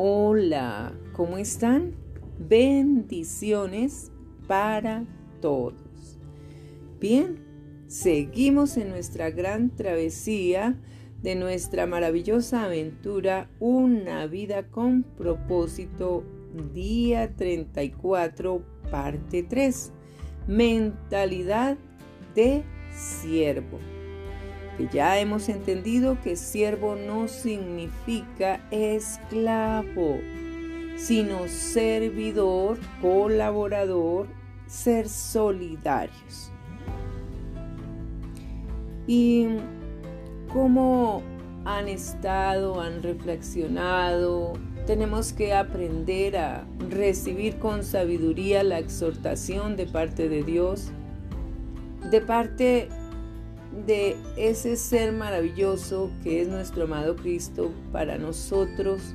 Hola, ¿cómo están? Bendiciones para todos. Bien, seguimos en nuestra gran travesía de nuestra maravillosa aventura Una vida con propósito, día 34, parte 3. Mentalidad de siervo que ya hemos entendido que siervo no significa esclavo, sino servidor, colaborador, ser solidarios. Y cómo han estado, han reflexionado, tenemos que aprender a recibir con sabiduría la exhortación de parte de Dios, de parte de ese ser maravilloso que es nuestro amado Cristo para nosotros,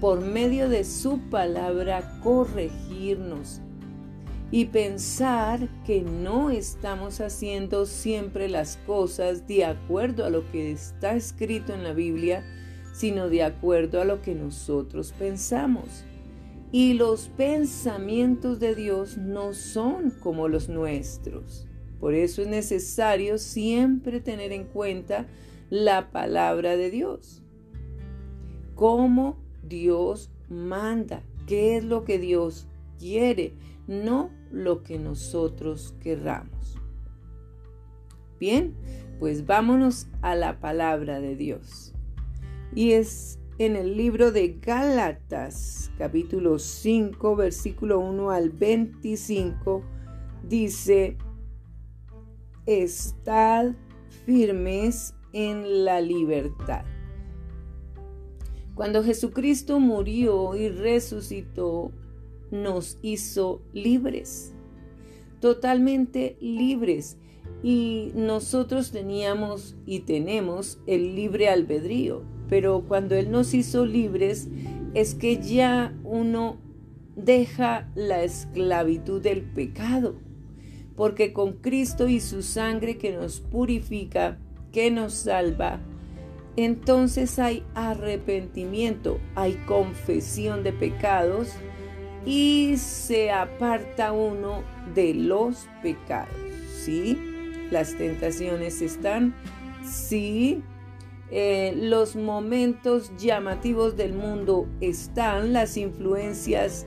por medio de su palabra, corregirnos y pensar que no estamos haciendo siempre las cosas de acuerdo a lo que está escrito en la Biblia, sino de acuerdo a lo que nosotros pensamos. Y los pensamientos de Dios no son como los nuestros. Por eso es necesario siempre tener en cuenta la palabra de Dios. Cómo Dios manda, qué es lo que Dios quiere, no lo que nosotros querramos. Bien, pues vámonos a la palabra de Dios. Y es en el libro de Gálatas, capítulo 5, versículo 1 al 25, dice, estad firmes en la libertad. Cuando Jesucristo murió y resucitó, nos hizo libres, totalmente libres. Y nosotros teníamos y tenemos el libre albedrío, pero cuando Él nos hizo libres es que ya uno deja la esclavitud del pecado porque con Cristo y su sangre que nos purifica, que nos salva, entonces hay arrepentimiento, hay confesión de pecados y se aparta uno de los pecados. ¿Sí? Las tentaciones están, sí. Eh, los momentos llamativos del mundo están, las influencias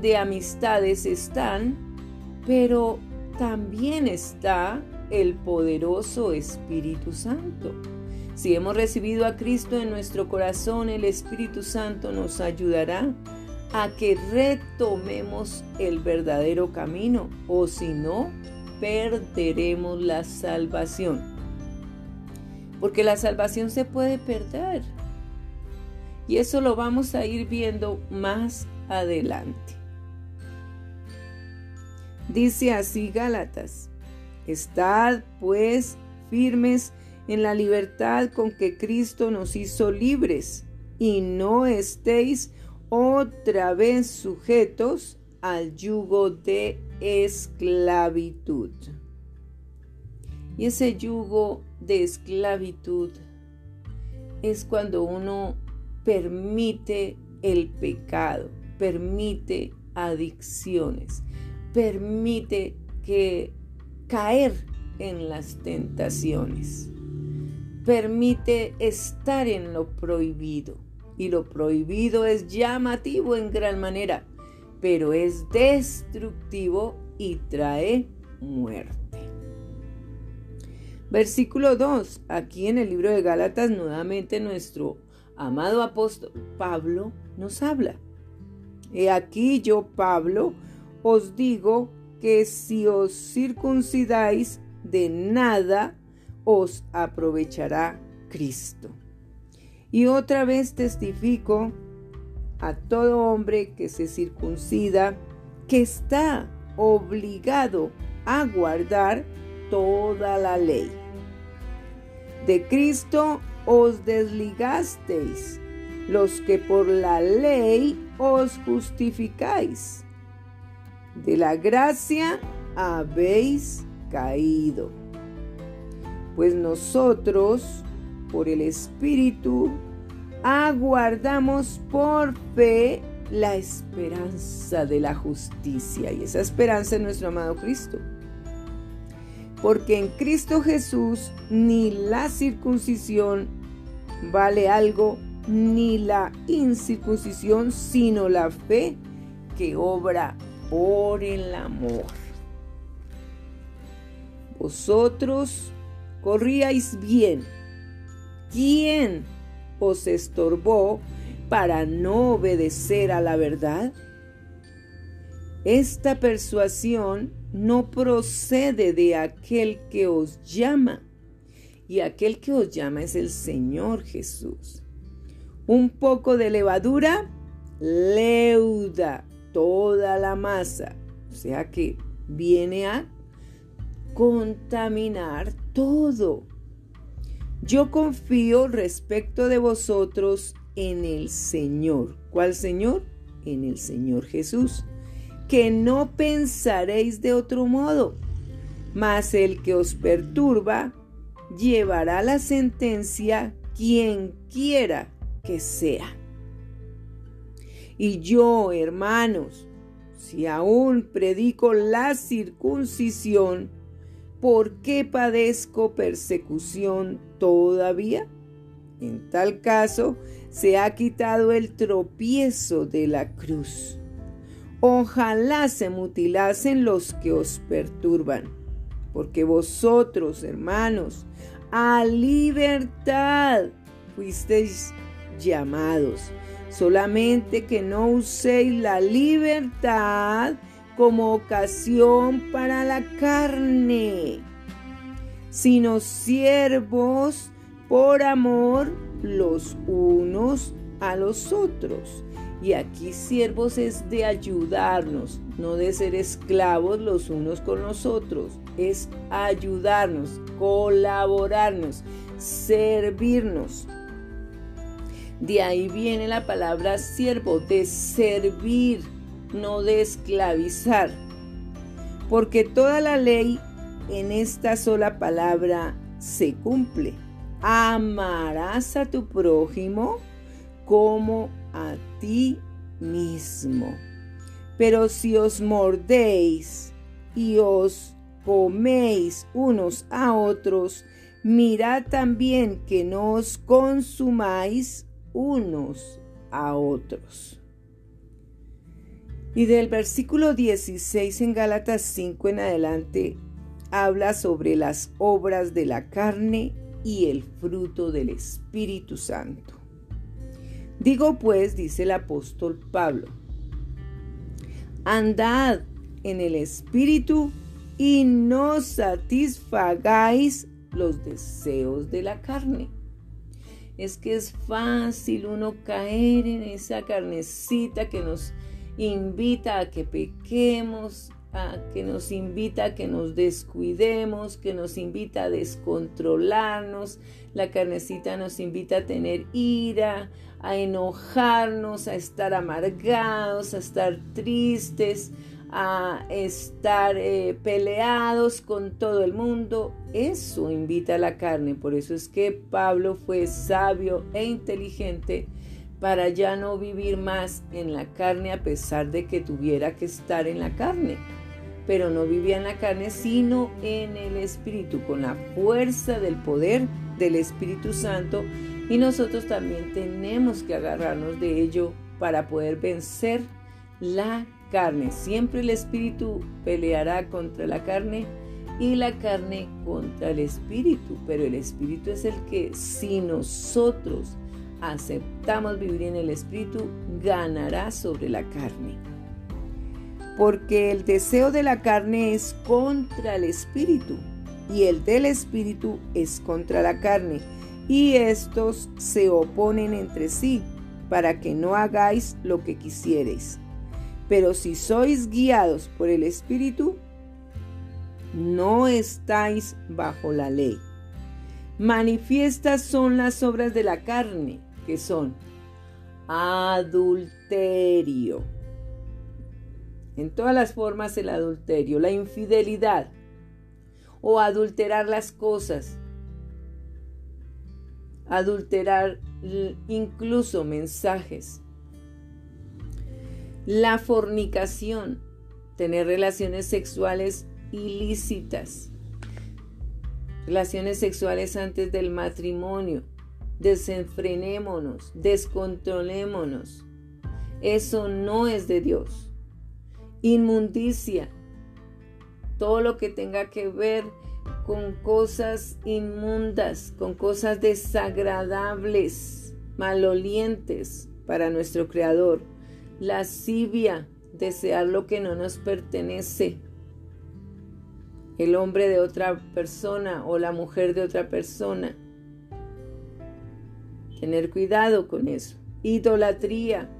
de amistades están, pero también está el poderoso Espíritu Santo. Si hemos recibido a Cristo en nuestro corazón, el Espíritu Santo nos ayudará a que retomemos el verdadero camino o si no, perderemos la salvación. Porque la salvación se puede perder. Y eso lo vamos a ir viendo más adelante. Dice así Gálatas, estad pues firmes en la libertad con que Cristo nos hizo libres y no estéis otra vez sujetos al yugo de esclavitud. Y ese yugo de esclavitud es cuando uno permite el pecado, permite adicciones, permite que caer en las tentaciones. Permite estar en lo prohibido. Y lo prohibido es llamativo en gran manera, pero es destructivo y trae muerte. Versículo 2. Aquí en el libro de Gálatas nuevamente nuestro amado apóstol Pablo nos habla. He aquí yo, Pablo, os digo que si os circuncidáis, de nada os aprovechará Cristo. Y otra vez testifico a todo hombre que se circuncida que está obligado a guardar toda la ley. De Cristo os desligasteis, los que por la ley os justificáis de la gracia habéis caído. Pues nosotros, por el Espíritu, aguardamos por fe la esperanza de la justicia. Y esa esperanza es nuestro amado Cristo. Porque en Cristo Jesús ni la circuncisión vale algo, ni la incircuncisión, sino la fe que obra por el amor. Vosotros corríais bien. ¿Quién os estorbó para no obedecer a la verdad? Esta persuasión no procede de aquel que os llama, y aquel que os llama es el Señor Jesús. Un poco de levadura leuda toda la masa, o sea que viene a contaminar todo. Yo confío respecto de vosotros en el Señor. ¿Cuál Señor? En el Señor Jesús. Que no pensaréis de otro modo, mas el que os perturba llevará la sentencia quien quiera que sea. Y yo, hermanos, si aún predico la circuncisión, ¿por qué padezco persecución todavía? En tal caso, se ha quitado el tropiezo de la cruz. Ojalá se mutilasen los que os perturban, porque vosotros, hermanos, a libertad fuisteis llamados, solamente que no uséis la libertad como ocasión para la carne, sino siervos por amor los unos a los otros. Y aquí siervos es de ayudarnos, no de ser esclavos los unos con los otros. Es ayudarnos, colaborarnos, servirnos. De ahí viene la palabra siervo, de servir, no de esclavizar. Porque toda la ley en esta sola palabra se cumple amarás a tu prójimo como a ti mismo. Pero si os mordéis y os coméis unos a otros, mirad también que no os consumáis unos a otros. Y del versículo 16 en Gálatas 5 en adelante habla sobre las obras de la carne y el fruto del Espíritu Santo. Digo pues, dice el apóstol Pablo, andad en el Espíritu y no satisfagáis los deseos de la carne. Es que es fácil uno caer en esa carnecita que nos invita a que pequemos, que nos invita a que nos descuidemos, que nos invita a descontrolarnos. La carnecita nos invita a tener ira, a enojarnos, a estar amargados, a estar tristes, a estar eh, peleados con todo el mundo. Eso invita a la carne. Por eso es que Pablo fue sabio e inteligente para ya no vivir más en la carne a pesar de que tuviera que estar en la carne pero no vivía en la carne, sino en el Espíritu, con la fuerza del poder del Espíritu Santo. Y nosotros también tenemos que agarrarnos de ello para poder vencer la carne. Siempre el Espíritu peleará contra la carne y la carne contra el Espíritu, pero el Espíritu es el que si nosotros aceptamos vivir en el Espíritu, ganará sobre la carne porque el deseo de la carne es contra el espíritu y el del espíritu es contra la carne, y estos se oponen entre sí para que no hagáis lo que quisiereis. Pero si sois guiados por el espíritu, no estáis bajo la ley. Manifiestas son las obras de la carne, que son adulterio en todas las formas el adulterio, la infidelidad o adulterar las cosas, adulterar incluso mensajes. La fornicación, tener relaciones sexuales ilícitas, relaciones sexuales antes del matrimonio, desenfrenémonos, descontrolémonos. Eso no es de Dios. Inmundicia, todo lo que tenga que ver con cosas inmundas, con cosas desagradables, malolientes para nuestro Creador. Lascivia, desear lo que no nos pertenece. El hombre de otra persona o la mujer de otra persona. Tener cuidado con eso. Idolatría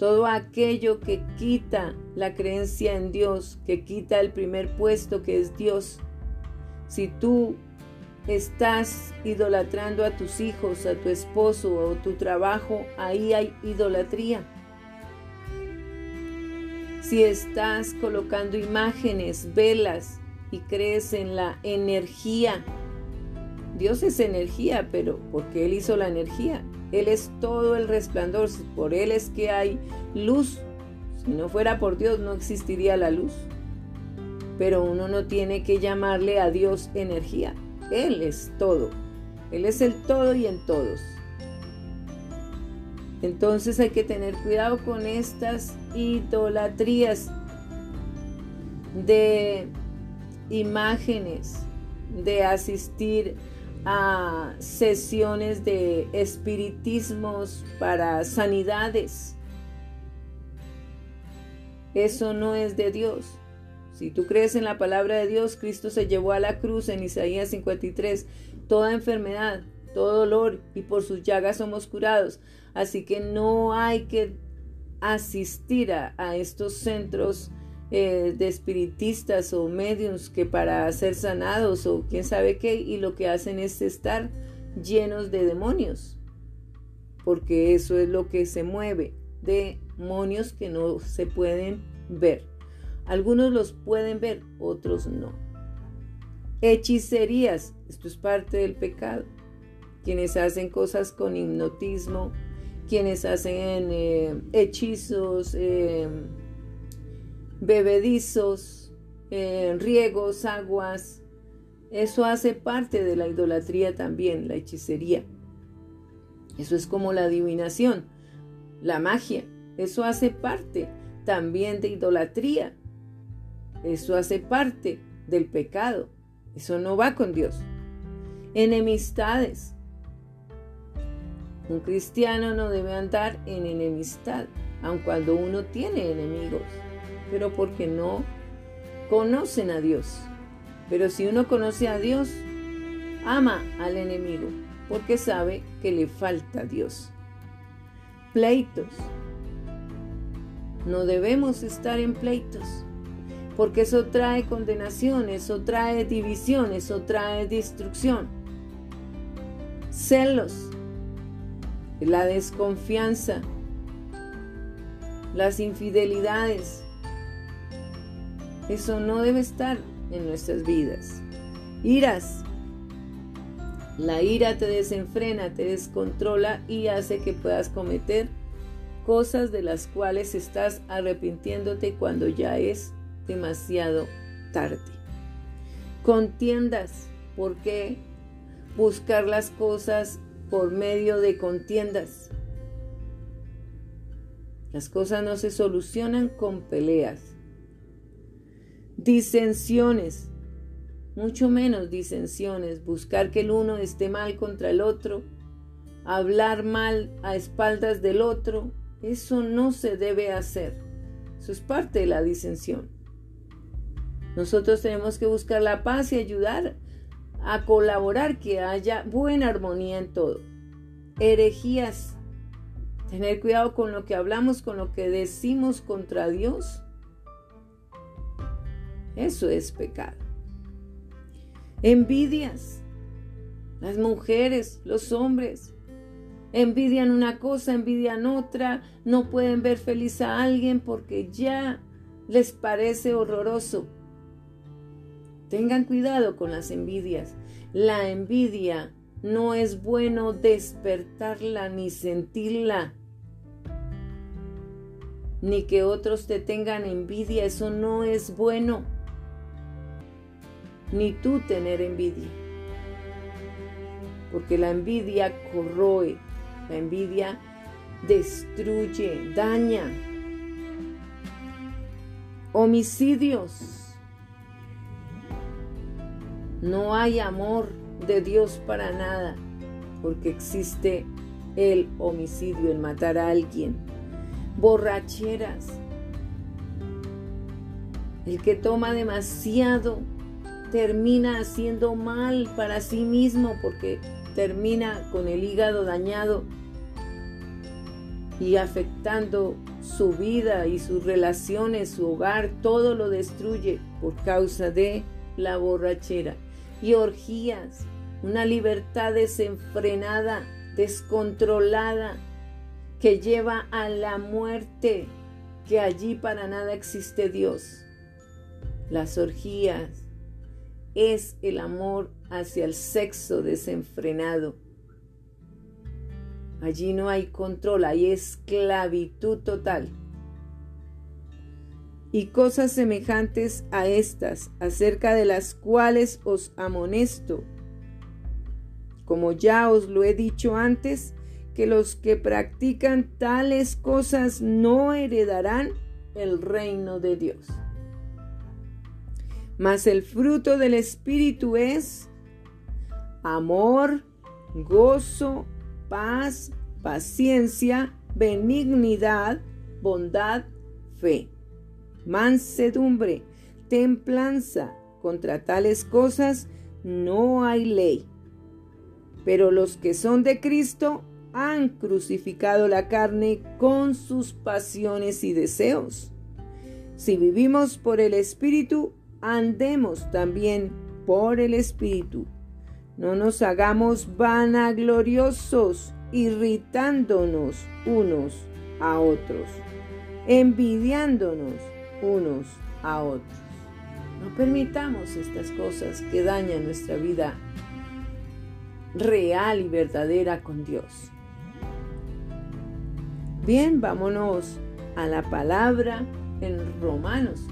todo aquello que quita la creencia en Dios, que quita el primer puesto que es Dios. Si tú estás idolatrando a tus hijos, a tu esposo o tu trabajo, ahí hay idolatría. Si estás colocando imágenes, velas y crees en la energía, Dios es energía, pero porque Él hizo la energía. Él es todo el resplandor, por Él es que hay luz. Si no fuera por Dios no existiría la luz. Pero uno no tiene que llamarle a Dios energía. Él es todo. Él es el todo y en todos. Entonces hay que tener cuidado con estas idolatrías de imágenes, de asistir a sesiones de espiritismos para sanidades. Eso no es de Dios. Si tú crees en la palabra de Dios, Cristo se llevó a la cruz en Isaías 53 toda enfermedad, todo dolor y por sus llagas somos curados. Así que no hay que asistir a, estos centros eh, de espiritistas o mediums que para ser sanados o quién sabe qué, y lo que hacen es estar llenos de demonios, porque eso es lo que se mueve, demonios que no se pueden ver. Algunos los pueden ver, otros no. Hechicerías, esto es parte del pecado. Quienes hacen cosas con hipnotismo, quienes hacen eh, hechizos, eh, bebedizos, eh, riegos, aguas. Eso hace parte de la idolatría también, la hechicería. Eso es como la adivinación, la magia. Eso hace parte también de idolatría. Eso hace parte del pecado. Eso no va con Dios. Enemistades. Un cristiano no debe andar en enemistad, aun cuando uno tiene enemigos pero porque no conocen a Dios. Pero si uno conoce a Dios, ama al enemigo, porque sabe que le falta Dios. Pleitos. No debemos estar en pleitos, porque eso trae condenación, eso trae división, eso trae destrucción. Celos, la desconfianza, las infidelidades, eso no debe estar en nuestras vidas. Iras. La ira te desenfrena, te descontrola y hace que puedas cometer cosas de las cuales estás arrepintiéndote cuando ya es demasiado tarde. Contiendas. ¿Por qué buscar las cosas por medio de contiendas? Las cosas no se solucionan con peleas disensiones, mucho menos disensiones, buscar que el uno esté mal contra el otro, hablar mal a espaldas del otro, eso no se debe hacer. Eso es parte de la disensión. Nosotros tenemos que buscar la paz y ayudar a colaborar que haya buena armonía en todo. Herejías. Tener cuidado con lo que hablamos, con lo que decimos contra Dios eso es pecado. Envidias. Las mujeres, los hombres, envidian una cosa, envidian otra, no pueden ver feliz a alguien porque ya les parece horroroso. Tengan cuidado con las envidias. La envidia no es bueno despertarla ni sentirla, ni que otros te tengan envidia, eso no es bueno, ni tú tener envidia, porque la envidia corroe, la envidia destruye, daña. Homicidios. No hay amor de Dios para nada, porque existe el homicidio, el matar a alguien. Borracheras. El que toma demasiado termina haciendo mal para sí mismo porque termina con el hígado dañado y afectando su vida y sus relaciones, su hogar, todo lo destruye por causa de la borrachera. Y orgías, una libertad desenfrenada, descontrolada, que lleva a la muerte, que allí para nada existe Dios. Las orgías es el amor hacia el sexo desenfrenado Allí no hay control, hay esclavitud total. Y cosas semejantes a estas, acerca de las cuales os amonesto. Como ya os lo he dicho antes, que los que practican tales cosas no heredarán el reino de Dios. Mas el fruto del Espíritu es amor, gozo, paz, paciencia, benignidad, bondad, fe, mansedumbre, templanza. Contra tales cosas no hay ley. Pero los que son de Cristo han crucificado la carne con sus pasiones y deseos. Si vivimos por el Espíritu, andemos también por el Espíritu. No nos hagamos vanagloriosos, irritándonos unos a otros, envidiándonos unos a otros. No permitamos estas cosas que dañan nuestra vida real y verdadera con Dios. Bien, vámonos a la palabra en Romanos,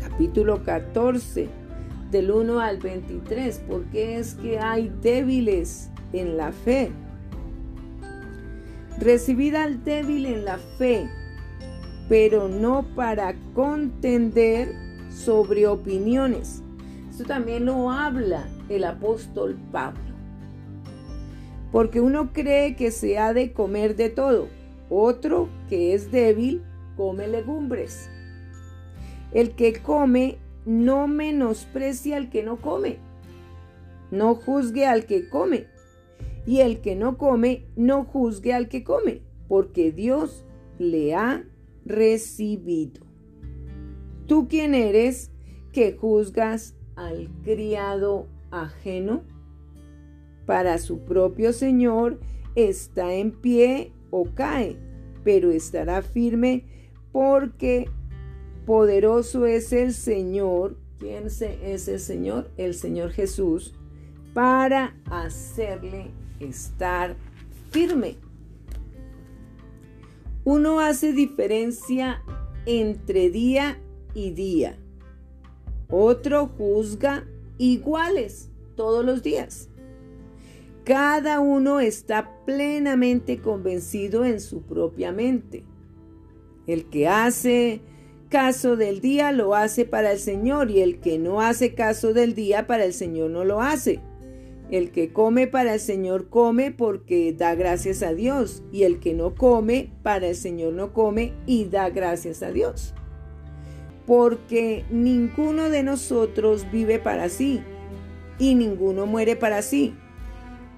capítulo 14 del 1 al 23, porque es que hay débiles en la fe. Recibid al débil en la fe, pero no para contender sobre opiniones. Esto también lo habla el apóstol Pablo. Porque uno cree que se ha de comer de todo, otro que es débil come legumbres. El que come no menosprecia al que no come. No juzgue al que come. Y el que no come, no juzgue al que come, porque Dios le ha recibido. ¿Tú quién eres que juzgas al criado ajeno? Para su propio Señor está en pie o cae, pero estará firme porque Poderoso es el Señor. ¿Quién es el Señor? El Señor Jesús para hacerle estar firme. Uno hace diferencia entre día y día. Otro juzga iguales todos los días. Cada uno está plenamente convencido en su propia mente. El que hace caso del día lo hace para el Señor y el que no hace caso del día para el Señor no lo hace. El que come para el Señor come porque da gracias a Dios y el que no come para el Señor no come y da gracias a Dios. Porque ninguno de nosotros vive para sí y ninguno muere para sí.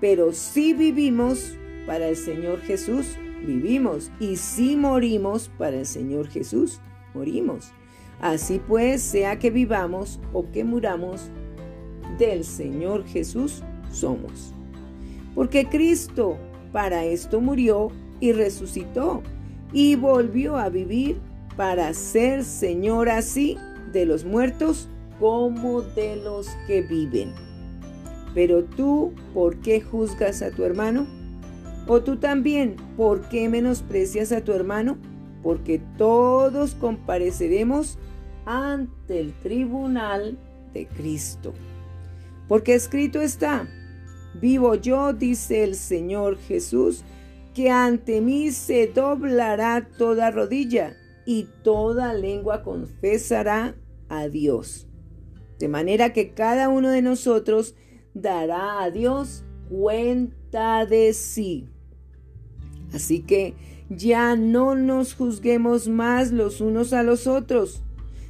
Pero si vivimos para el Señor Jesús, vivimos y si morimos para el Señor Jesús, morimos. Así pues, sea que vivamos o que muramos, del Señor Jesús somos. Porque Cristo para esto murió y resucitó y volvió a vivir para ser Señor así de los muertos como de los que viven. Pero tú, ¿por qué juzgas a tu hermano? ¿O tú también, por qué menosprecias a tu hermano? Porque todos compareceremos ante el tribunal de Cristo. Porque escrito está, vivo yo, dice el Señor Jesús, que ante mí se doblará toda rodilla y toda lengua confesará a Dios. De manera que cada uno de nosotros dará a Dios cuenta de sí. Así que ya no nos juzguemos más los unos a los otros,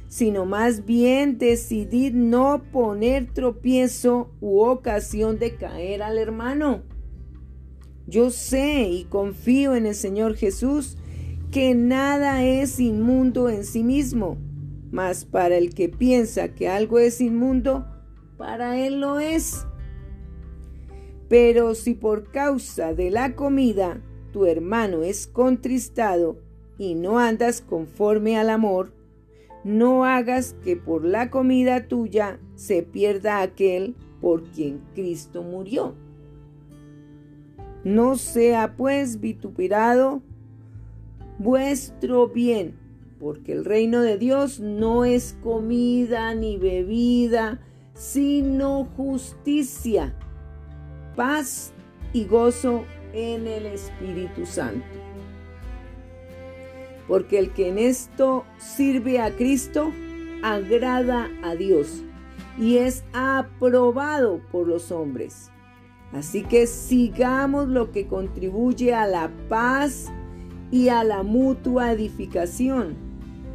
sino más bien decidid no poner tropiezo u ocasión de caer al hermano. Yo sé y confío en el Señor Jesús que nada es inmundo en sí mismo, mas para el que piensa que algo es inmundo, para él lo es. Pero si por causa de la comida tu hermano es contristado y no andas conforme al amor, no hagas que por la comida tuya se pierda aquel por quien Cristo murió. No sea pues vituperado vuestro bien, porque el reino de Dios no es comida ni bebida, sino justicia, paz y gozo en el Espíritu Santo. Porque el que en esto sirve a Cristo, agrada a Dios y es aprobado por los hombres. Así que sigamos lo que contribuye a la paz y a la mutua edificación.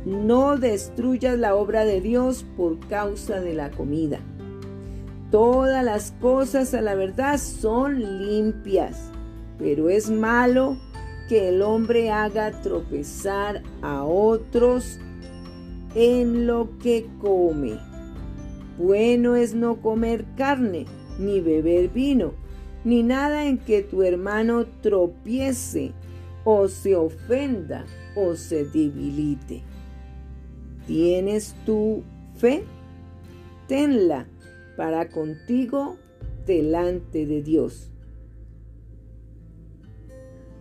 No destruyas la obra de Dios por causa de la comida. Todas las cosas a la verdad son limpias, pero es malo que el hombre haga tropezar a otros en lo que come. Bueno es no comer carne, ni beber vino, ni nada en que tu hermano tropiece o se ofenda o se debilite. ¿Tienes tu fe? Tenla para contigo delante de Dios.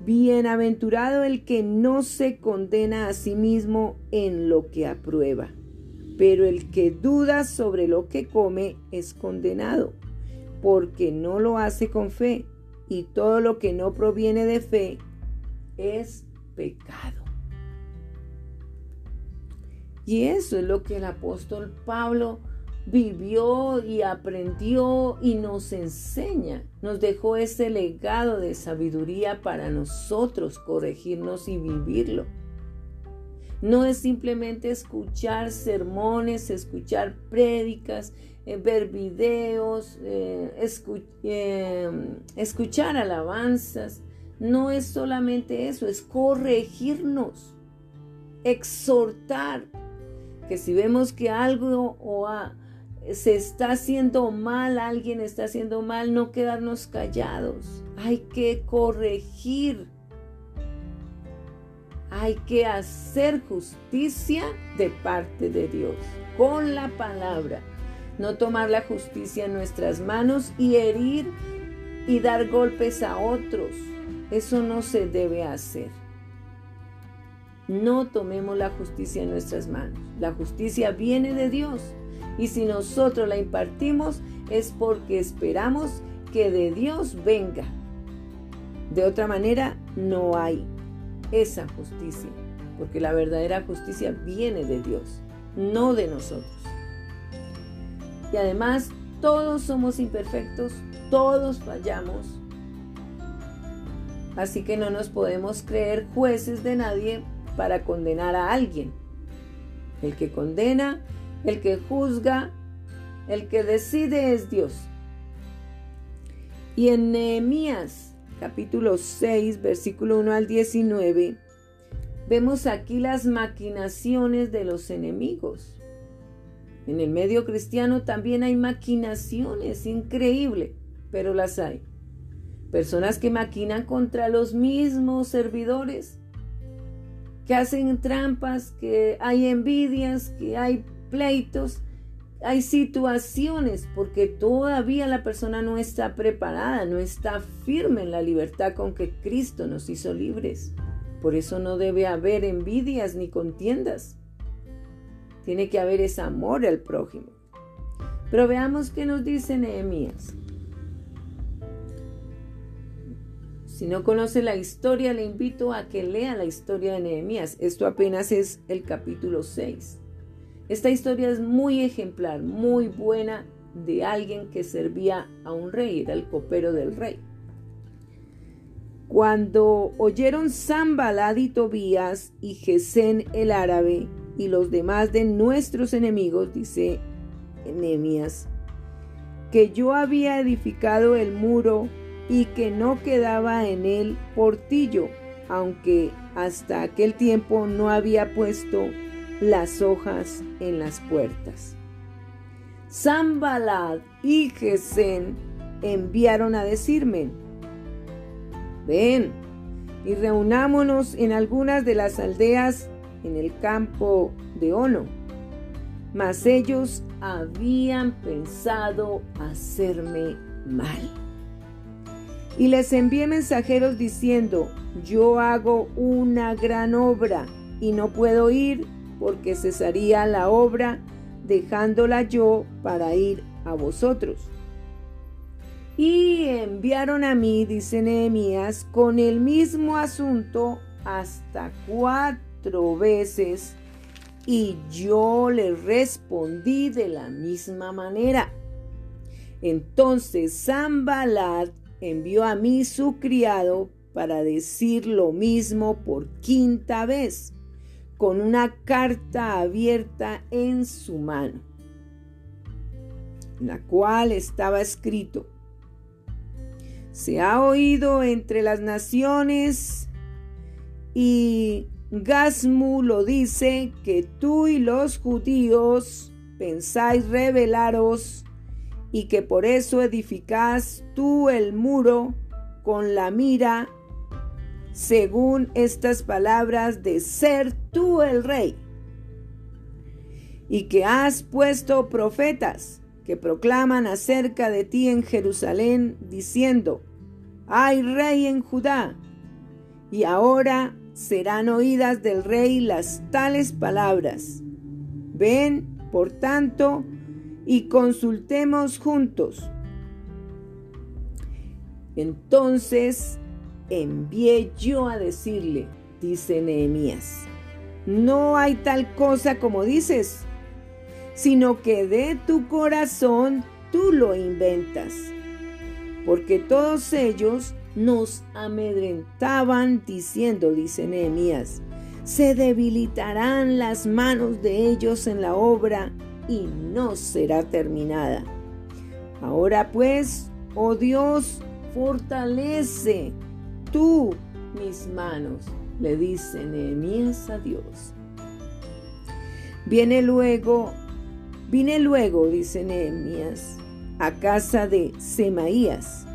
Bienaventurado el que no se condena a sí mismo en lo que aprueba, pero el que duda sobre lo que come es condenado, porque no lo hace con fe, y todo lo que no proviene de fe es pecado. Y eso es lo que el apóstol Pablo vivió y aprendió y nos enseña. Nos dejó ese legado de sabiduría para nosotros corregirnos y vivirlo. No es simplemente escuchar sermones, escuchar prédicas, eh, ver videos, eh, eh, escuchar alabanzas, no es solamente eso, es corregirnos, exhortar, que si vemos que algo o se está haciendo mal, alguien está haciendo mal, no quedarnos callados. Hay que corregir. Hay que hacer justicia de parte de Dios con la palabra. No tomar la justicia en nuestras manos y herir y dar golpes a otros eso no se debe hacer. No tomemos la justicia en nuestras manos. La justicia viene de Dios. Y si nosotros la impartimos es porque esperamos que de Dios venga. De otra manera, no hay esa justicia. Porque la verdadera justicia viene de Dios, no de nosotros. Y además, todos somos imperfectos, todos fallamos, Así que no nos podemos creer jueces de nadie para condenar a alguien. El que condena, el que juzga, el que decide es Dios. Y en Nehemías capítulo 6, versículo 1 al 19, vemos aquí las maquinaciones de los enemigos. En el medio cristiano también hay maquinaciones, increíble, pero las hay. Personas que maquinan contra los mismos servidores, que hacen trampas, que hay envidias, que hay pleitos. hay situaciones porque todavía la persona no está preparada, no está firme en la libertad con que Cristo nos hizo libres. Por eso no debe haber envidias ni contiendas. Tiene que haber ese amor al prójimo. Pero veamos qué nos dice Nehemías. Si no conoce la historia, le invito a que lea la historia de Nehemías. Esto apenas es el capítulo 6. Esta historia es muy ejemplar, muy buena de alguien que servía a un rey, era el copero del rey. Cuando oyeron Zambalad y Tobías y Gesén el árabe y los demás de nuestros enemigos, dice Nehemías, que yo había edificado el muro y que no quedaba en él portillo, aunque hasta aquel tiempo no había puesto las hojas en las puertas. Zambalad y Gesén enviaron a decirme, ven y reunámonos en algunas de las aldeas en el campo de Ono. Mas ellos habían pensado hacerme mal. Y les envié mensajeros diciendo, yo hago una gran obra y no puedo ir porque cesaría la obra dejándola yo para ir a vosotros. Y enviaron a mí, dice Nehemías, con el mismo asunto hasta cuatro veces, y yo le respondí de la misma manera. Entonces Zambalat envió a mí su criado para decir lo mismo por quinta vez con una carta abierta en su mano, en la cual estaba escrito, se ha oído entre las naciones y Gasmu lo dice que tú y los judíos pensáis rebelaros y que por eso edificás tú el muro con la mira según estas palabras de ser tú el rey, y que has puesto profetas que proclaman acerca de ti en Jerusalén, diciendo, hay rey en Judá, y ahora serán oídas del rey las tales palabras. Ven, por tanto, y consultemos juntos. Entonces envié yo a decirle, dice Nehemías, no hay tal cosa como dices, sino que de tu corazón tú lo inventas. Porque todos ellos nos amedrentaban diciendo, dice Nehemías, se debilitarán las manos de ellos en la obra y no será terminada. Ahora pues, oh Dios, fortalece tú mis manos, le dice Nehemías a Dios. Viene luego, vine luego, dice Nehemías, a casa de Semaías,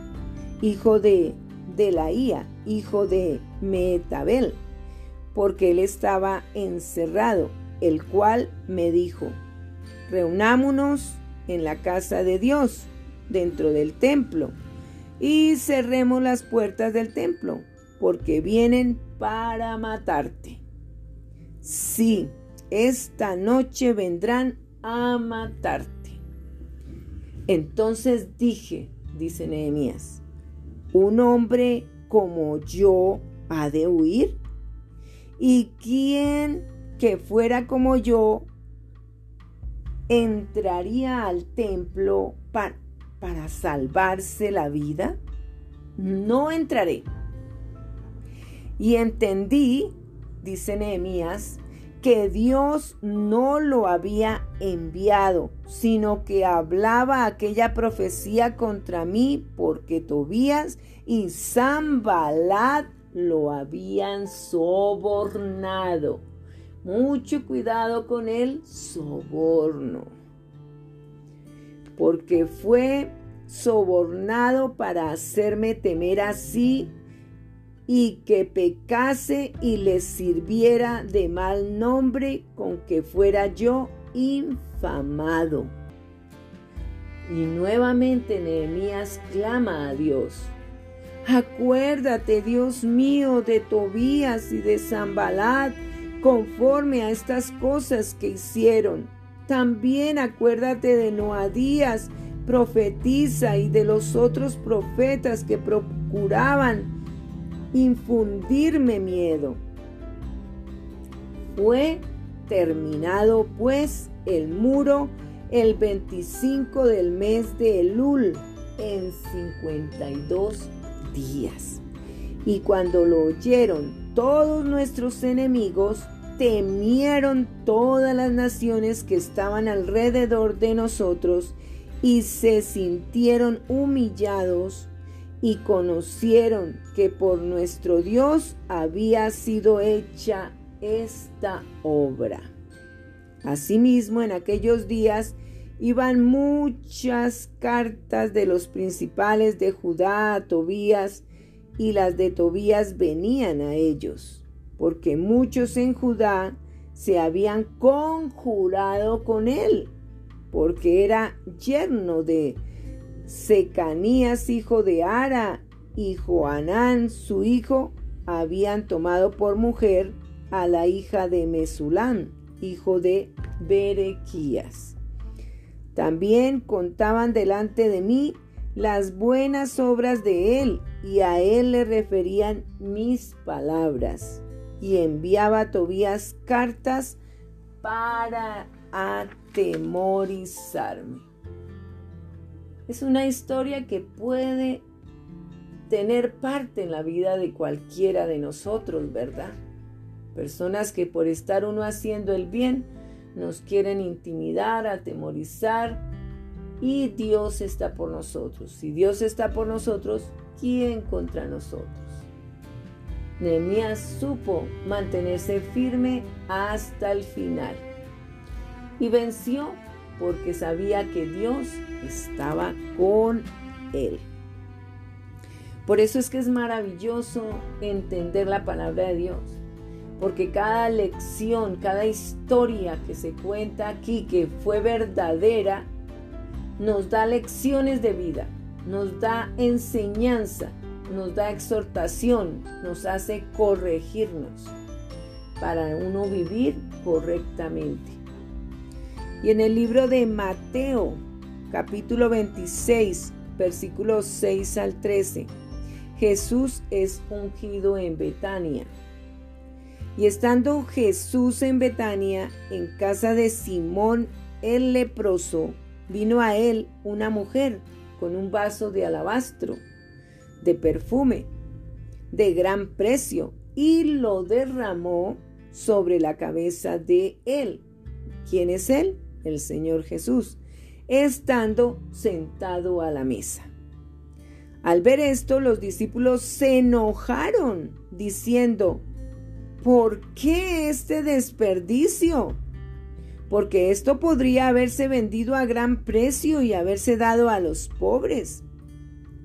hijo de Delaía, hijo de Metabel, porque él estaba encerrado, el cual me dijo, reunámonos en la casa de Dios, dentro del templo y cerremos las puertas del templo, porque vienen para matarte. Sí, esta noche vendrán a matarte. Entonces dije, dice Nehemías, un hombre como yo ha de huir. ¿Y quién que fuera como yo entraría al templo para para salvarse la vida? No entraré. Y entendí, dice Nehemías, que Dios no lo había enviado, sino que hablaba aquella profecía contra mí porque Tobías y Zambalat lo habían sobornado. Mucho cuidado con el soborno porque fue sobornado para hacerme temer así y que pecase y le sirviera de mal nombre con que fuera yo infamado. Y nuevamente Nehemías clama a Dios. Acuérdate, Dios mío, de Tobías y de Zambalat, conforme a estas cosas que hicieron. También acuérdate de Noadías, profetiza, y de los otros profetas que procuraban infundirme miedo. Fue terminado pues el muro el 25 del mes de Elul en 52 días. Y cuando lo oyeron todos nuestros enemigos, temieron todas las naciones que estaban alrededor de nosotros y se sintieron humillados y conocieron que por nuestro Dios había sido hecha esta obra. Asimismo, en aquellos días iban muchas cartas de los principales de Judá a Tobías, y las de Tobías venían a ellos, porque muchos en Judá se habían conjurado con él, porque era yerno de Secanías, hijo de Ara, y Joanán, su hijo, habían tomado por mujer a la hija de Mesulán, hijo de Berequías. También contaban delante de mí las buenas obras de él, y a él le referían mis palabras. Y enviaba a Tobías cartas para atemorizarme. Es una historia que puede tener parte en la vida de cualquiera de nosotros, ¿verdad? Personas que por estar uno haciendo el bien nos quieren intimidar, atemorizar y Dios está por nosotros. Si Dios está por nosotros, ¿quién contra nosotros? Nehemías supo mantenerse firme hasta el final y venció porque sabía que Dios estaba con él. Por eso es que es maravilloso entender la palabra de Dios porque cada lección, cada historia que se cuenta aquí que fue verdadera, nos da lecciones de vida, nos da enseñanza, nos da exhortación, nos hace corregirnos para uno vivir correctamente. Y en el libro de Mateo, capítulo 26, versículos 6 al 13, Jesús es ungido en Betania y estando Jesús en Betania, en casa de Simón el leproso, vino a él una mujer con un vaso de alabastro, de perfume, de gran precio, y lo derramó sobre la cabeza de él. ¿Quién es él? El Señor Jesús, estando sentado a la mesa. Al ver esto, los discípulos se enojaron, diciendo, ¿Por qué este desperdicio? Porque esto podría haberse vendido a gran precio y haberse dado a los pobres.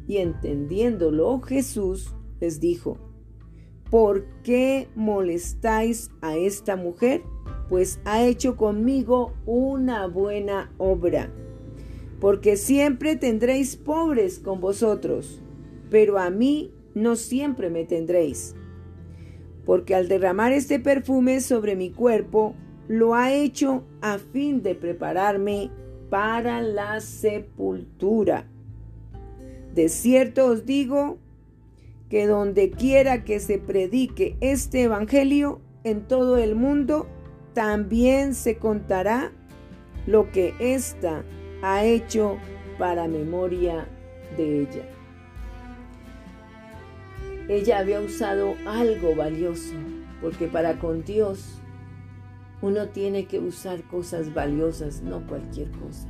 Y entendiéndolo, Jesús les dijo, ¿por qué molestáis a esta mujer? Pues ha hecho conmigo una buena obra. Porque siempre tendréis pobres con vosotros, pero a mí no siempre me tendréis porque al derramar este perfume sobre mi cuerpo, lo ha hecho a fin de prepararme para la sepultura. De cierto os digo que donde quiera que se predique este Evangelio en todo el mundo, también se contará lo que ésta ha hecho para memoria de ella ella había usado algo valioso, porque para con Dios uno tiene que usar cosas valiosas, no cualquier cosa.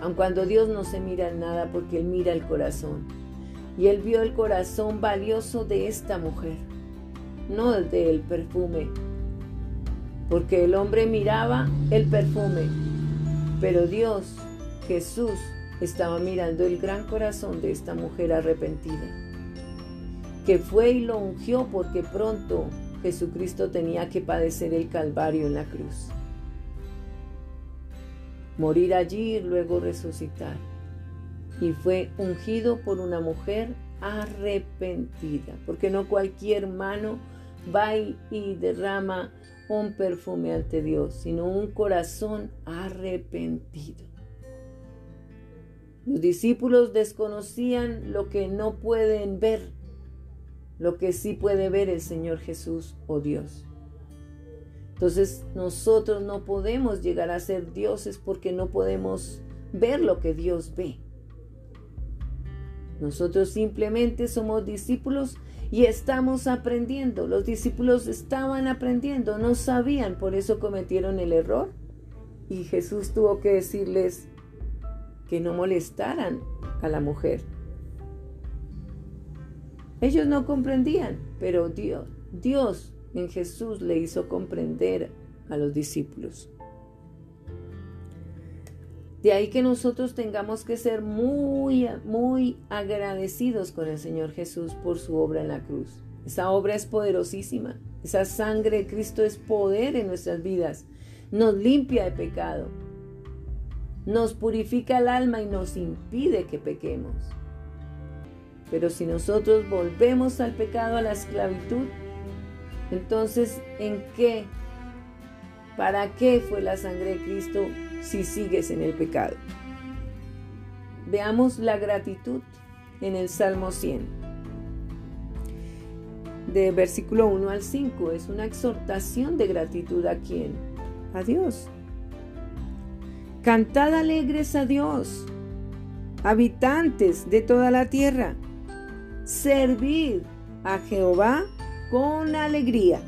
Aun cuando Dios no se mira en nada, porque Él mira el corazón. Y Él vio el corazón valioso de esta mujer, no el del perfume. Porque el hombre miraba el perfume, pero Dios, Jesús, estaba mirando el gran corazón de esta mujer arrepentida que fue y lo ungió porque pronto Jesucristo tenía que padecer el Calvario en la cruz. Morir allí y luego resucitar. Y fue ungido por una mujer arrepentida, porque no cualquier mano va y derrama un perfume ante Dios, sino un corazón arrepentido. Los discípulos desconocían lo que no pueden ver, lo que sí puede ver el Señor Jesús o Dios. Entonces nosotros no podemos llegar a ser dioses porque no podemos ver lo que Dios ve. Nosotros simplemente somos discípulos y estamos aprendiendo. Los discípulos estaban aprendiendo, no sabían, por eso cometieron el error. Y Jesús tuvo que decirles que no molestaran a la mujer. Ellos no comprendían, pero Dios, Dios en Jesús le hizo comprender a los discípulos. De ahí que nosotros tengamos que ser muy, muy agradecidos con el Señor Jesús por su obra en la cruz. Esa obra es poderosísima. Esa sangre de Cristo es poder en nuestras vidas. Nos limpia de pecado. Nos purifica el alma y nos impide que pequemos. Pero si nosotros volvemos al pecado, a la esclavitud, entonces, ¿en qué? ¿Para qué fue la sangre de Cristo si sigues en el pecado? Veamos la gratitud en el Salmo 100. De versículo 1 al 5 es una exhortación de gratitud a quién? A Dios. Cantad alegres a Dios, habitantes de toda la tierra. Servid a Jehová con alegría.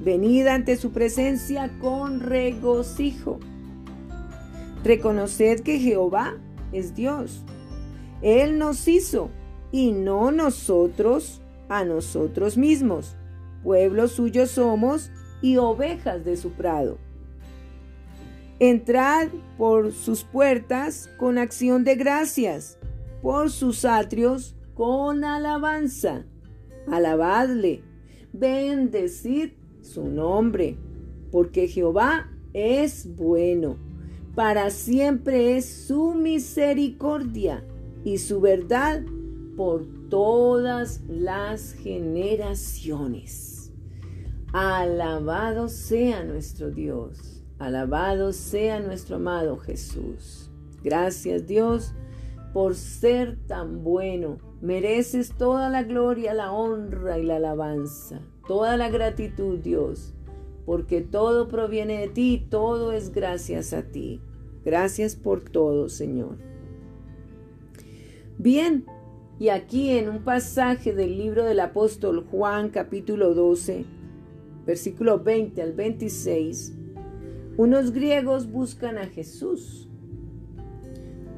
Venid ante su presencia con regocijo. Reconoced que Jehová es Dios. Él nos hizo y no nosotros a nosotros mismos. Pueblo suyo somos y ovejas de su prado. Entrad por sus puertas con acción de gracias, por sus atrios con alabanza alabadle, bendecid su nombre, porque Jehová es bueno, para siempre es su misericordia y su verdad por todas las generaciones. Alabado sea nuestro Dios, alabado sea nuestro amado Jesús. Gracias Dios por ser tan bueno Mereces toda la gloria, la honra y la alabanza, toda la gratitud, Dios, porque todo proviene de ti, todo es gracias a ti. Gracias por todo, Señor. Bien, y aquí en un pasaje del libro del apóstol Juan capítulo 12, versículo 20 al 26, unos griegos buscan a Jesús.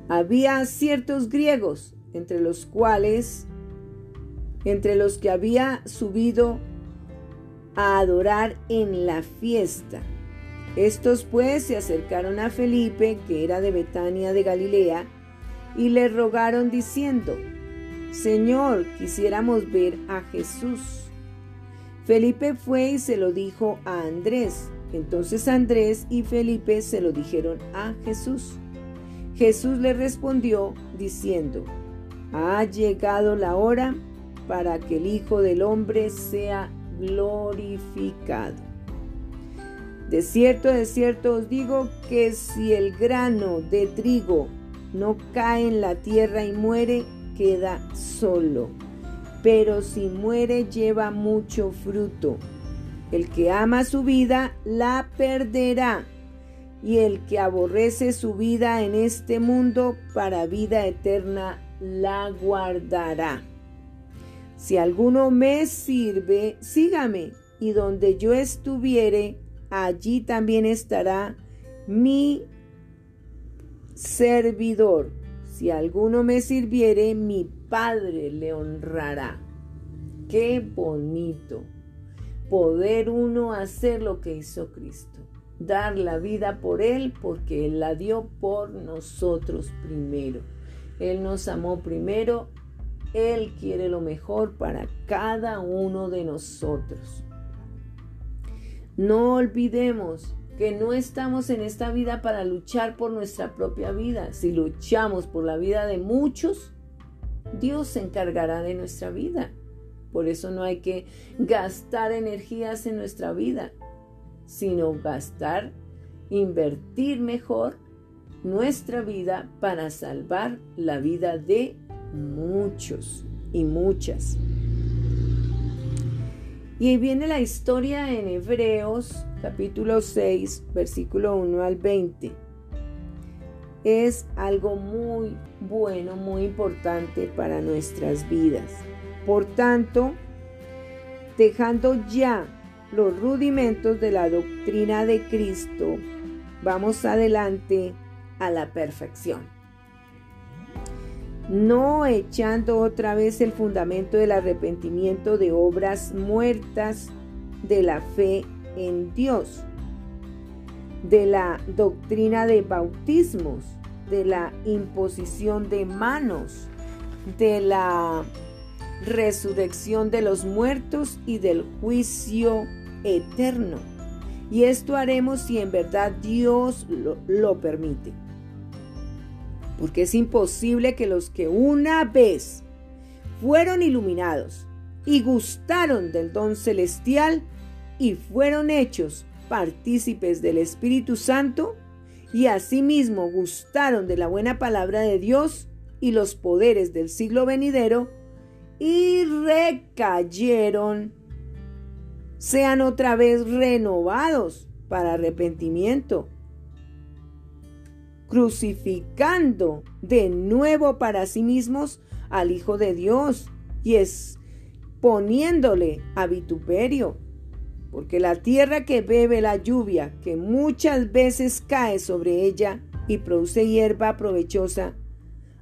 Había ciertos griegos entre los cuales, entre los que había subido a adorar en la fiesta. Estos pues se acercaron a Felipe, que era de Betania de Galilea, y le rogaron diciendo, Señor, quisiéramos ver a Jesús. Felipe fue y se lo dijo a Andrés. Entonces Andrés y Felipe se lo dijeron a Jesús. Jesús le respondió diciendo, ha llegado la hora para que el Hijo del Hombre sea glorificado. De cierto, de cierto os digo que si el grano de trigo no cae en la tierra y muere, queda solo. Pero si muere, lleva mucho fruto. El que ama su vida, la perderá. Y el que aborrece su vida en este mundo, para vida eterna la guardará. Si alguno me sirve, sígame, y donde yo estuviere, allí también estará mi servidor. Si alguno me sirviere, mi Padre le honrará. Qué bonito poder uno hacer lo que hizo Cristo, dar la vida por Él porque Él la dio por nosotros primero. Él nos amó primero, Él quiere lo mejor para cada uno de nosotros. No olvidemos que no estamos en esta vida para luchar por nuestra propia vida. Si luchamos por la vida de muchos, Dios se encargará de nuestra vida. Por eso no hay que gastar energías en nuestra vida, sino gastar, invertir mejor nuestra vida para salvar la vida de muchos y muchas. Y ahí viene la historia en Hebreos capítulo 6, versículo 1 al 20. Es algo muy bueno, muy importante para nuestras vidas. Por tanto, dejando ya los rudimentos de la doctrina de Cristo, vamos adelante a la perfección. No echando otra vez el fundamento del arrepentimiento de obras muertas de la fe en Dios, de la doctrina de bautismos, de la imposición de manos, de la resurrección de los muertos y del juicio eterno. Y esto haremos si en verdad Dios lo, permite. Porque es imposible que los que una vez fueron iluminados y gustaron del don celestial y fueron hechos partícipes del Espíritu Santo y asimismo gustaron de la buena palabra de Dios y los poderes del siglo venidero, y recayeron, sean otra vez renovados para arrepentimiento, crucificando de nuevo para sí mismos al Hijo de Dios y es poniéndole a vituperio. Porque la tierra que bebe la lluvia, que muchas veces cae sobre ella y produce hierba provechosa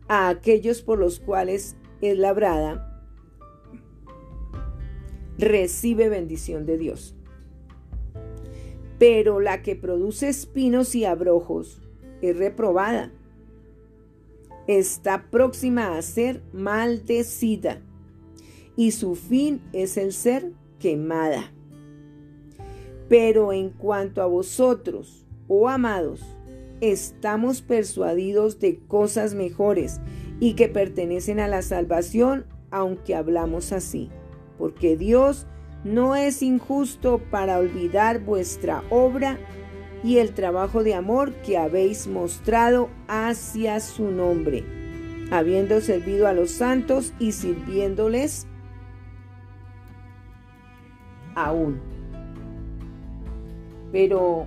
a aquellos por los cuales es labrada, recibe bendición de Dios. Pero la que produce espinos y abrojos es reprobada. Está próxima a ser maldecida y su fin es el ser quemada. Pero en cuanto a vosotros, oh amados, estamos persuadidos de cosas mejores y que pertenecen a la salvación, aunque hablamos así porque Dios no es injusto para olvidar vuestra obra y el trabajo de amor que habéis mostrado hacia su nombre, habiendo servido a los santos y sirviéndoles aún. Pero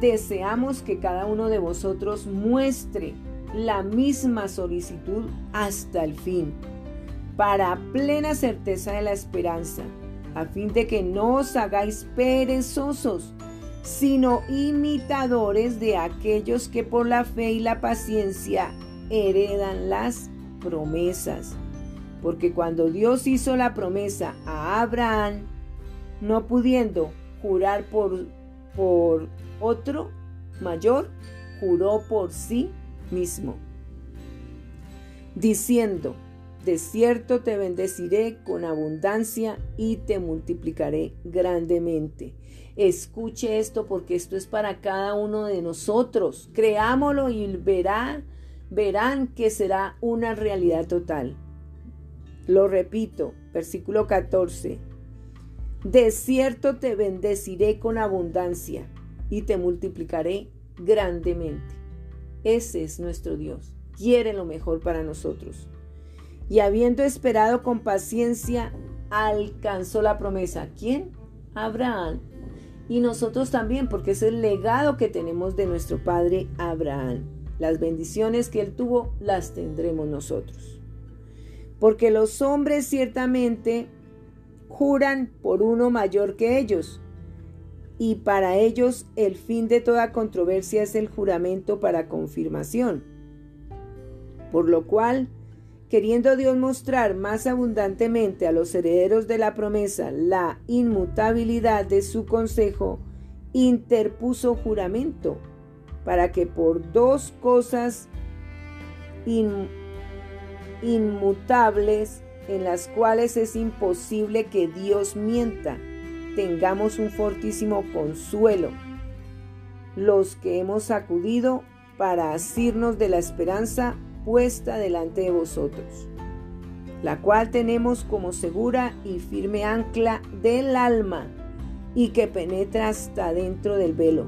deseamos que cada uno de vosotros muestre la misma solicitud hasta el fin para plena certeza de la esperanza, a fin de que no os hagáis perezosos, sino imitadores de aquellos que por la fe y la paciencia heredan las promesas. Porque cuando Dios hizo la promesa a Abraham, no pudiendo jurar por, por otro mayor, juró por sí mismo, diciendo, de cierto te bendeciré con abundancia y te multiplicaré grandemente. Escuche esto porque esto es para cada uno de nosotros. Creámoslo y verán, verán que será una realidad total. Lo repito, versículo 14. De cierto te bendeciré con abundancia y te multiplicaré grandemente. Ese es nuestro Dios. Quiere lo mejor para nosotros y habiendo esperado con paciencia, alcanzó la promesa. ¿Quién? Abraham. Y nosotros también, porque es el legado que tenemos de nuestro padre Abraham. Las bendiciones que él tuvo las tendremos nosotros. Porque los hombres ciertamente juran por uno mayor que ellos, y para ellos el fin de toda controversia es el juramento para confirmación. Por lo cual, queriendo Dios mostrar más abundantemente a los herederos de la promesa la inmutabilidad de su consejo, interpuso juramento para que por dos cosas inmutables en las cuales es imposible que Dios mienta, tengamos un fortísimo consuelo. los que hemos acudido para asirnos de la esperanza puesta delante de vosotros, la cual tenemos como segura y firme ancla del alma y que penetra hasta dentro del velo,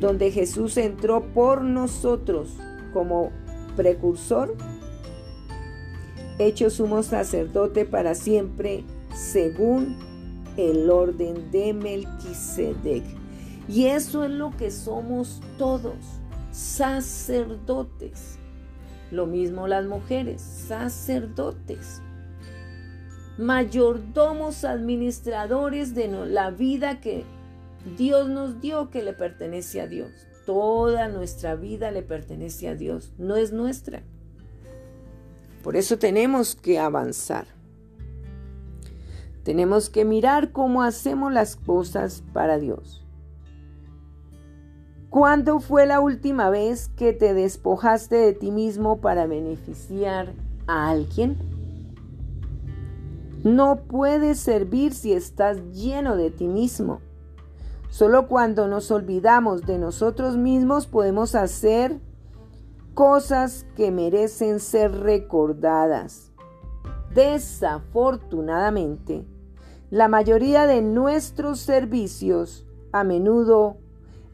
donde Jesús entró por nosotros como precursor, hecho sumo sacerdote para siempre, según el orden de Melquisedec. Y eso es lo que somos todos, sacerdotes. Lo mismo las mujeres, sacerdotes. Mayordomos administradores de la vida que Dios nos dio, que le pertenece a Dios. Toda nuestra vida le pertenece a Dios, no es nuestra. Por eso tenemos que avanzar. Tenemos que mirar cómo hacemos las cosas para Dios. ¿Cuándo fue la última vez que te despojaste de ti mismo para beneficiar a alguien? No puedes servir si estás lleno de ti mismo. Solo cuando nos olvidamos de nosotros mismos podemos hacer cosas que merecen ser recordadas. Desafortunadamente, la mayoría de nuestros servicios a menudo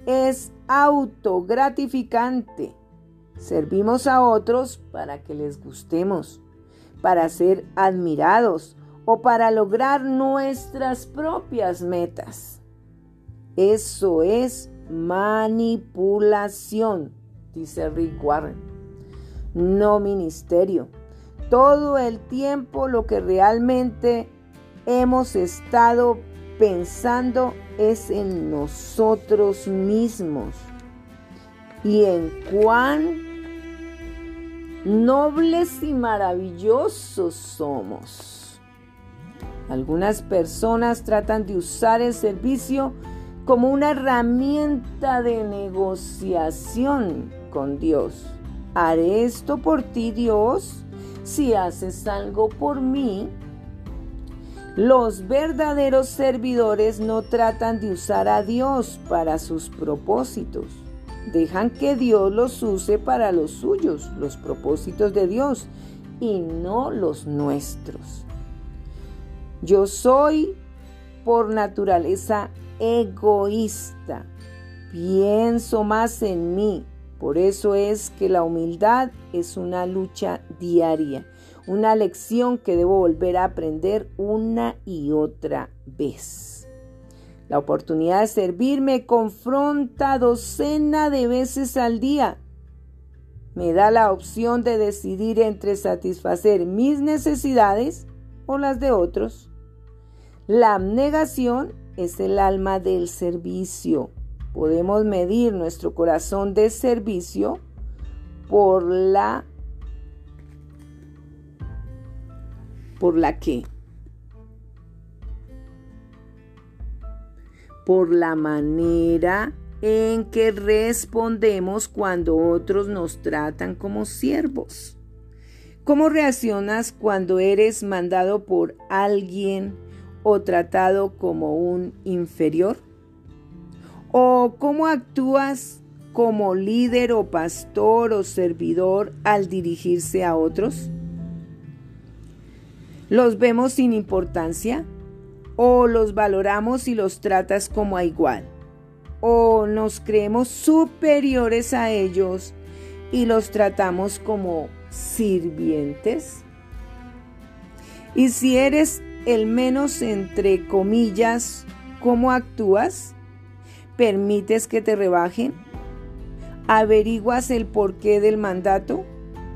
es autogratificante. Servimos a otros para que les gustemos, para ser admirados o para lograr nuestras propias metas. Eso es manipulación, dice Rick Warren. No ministerio. Todo el tiempo lo que realmente hemos estado pensando es en nosotros mismos y en cuán nobles y maravillosos somos. Algunas personas tratan de usar el servicio como una herramienta de negociación con Dios. Haré esto por ti, Dios, si haces algo por mí los verdaderos servidores no tratan de usar a Dios para sus propósitos. Dejan que Dios los use para los suyos, los propósitos de Dios, y no los nuestros. Yo soy por naturaleza egoísta. Pienso más en mí. Por eso es que la humildad es una lucha diaria una lección que debo volver a aprender una y otra vez. La oportunidad de servir me confronta docena de veces al día. Me da la opción de decidir entre satisfacer mis necesidades o las de otros. La abnegación es el alma del servicio. Podemos medir nuestro corazón de servicio por la por la que por la manera en que respondemos cuando otros nos tratan como siervos. ¿Cómo reaccionas cuando eres mandado por alguien o tratado como un inferior? ¿O cómo actúas como líder o pastor o servidor al dirigirse a otros? ¿Los vemos sin importancia? ¿O los valoramos y los tratas como a igual? ¿O nos creemos superiores a ellos y los tratamos como sirvientes? Y si eres el menos entre comillas, ¿cómo actúas? ¿Permites que te rebajen? ¿Averiguas el porqué del mandato?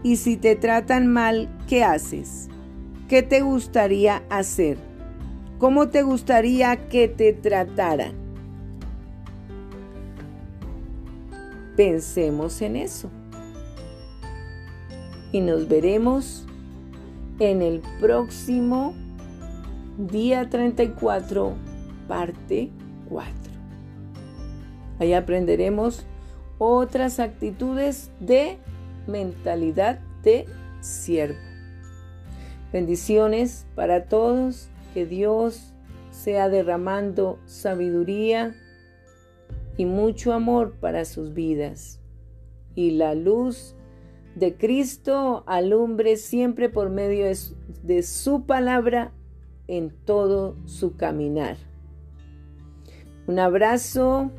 Y si te tratan mal, ¿qué haces? ¿Qué te gustaría hacer? ¿Cómo te gustaría que te trataran? Pensemos en eso. Y nos veremos en el próximo día 34, parte 4. Ahí aprenderemos otras actitudes de mentalidad de siervo. Bendiciones para todos, que Dios sea derramando sabiduría y mucho amor para sus vidas. Y la luz de Cristo alumbre siempre por medio de su palabra en todo su caminar. Un abrazo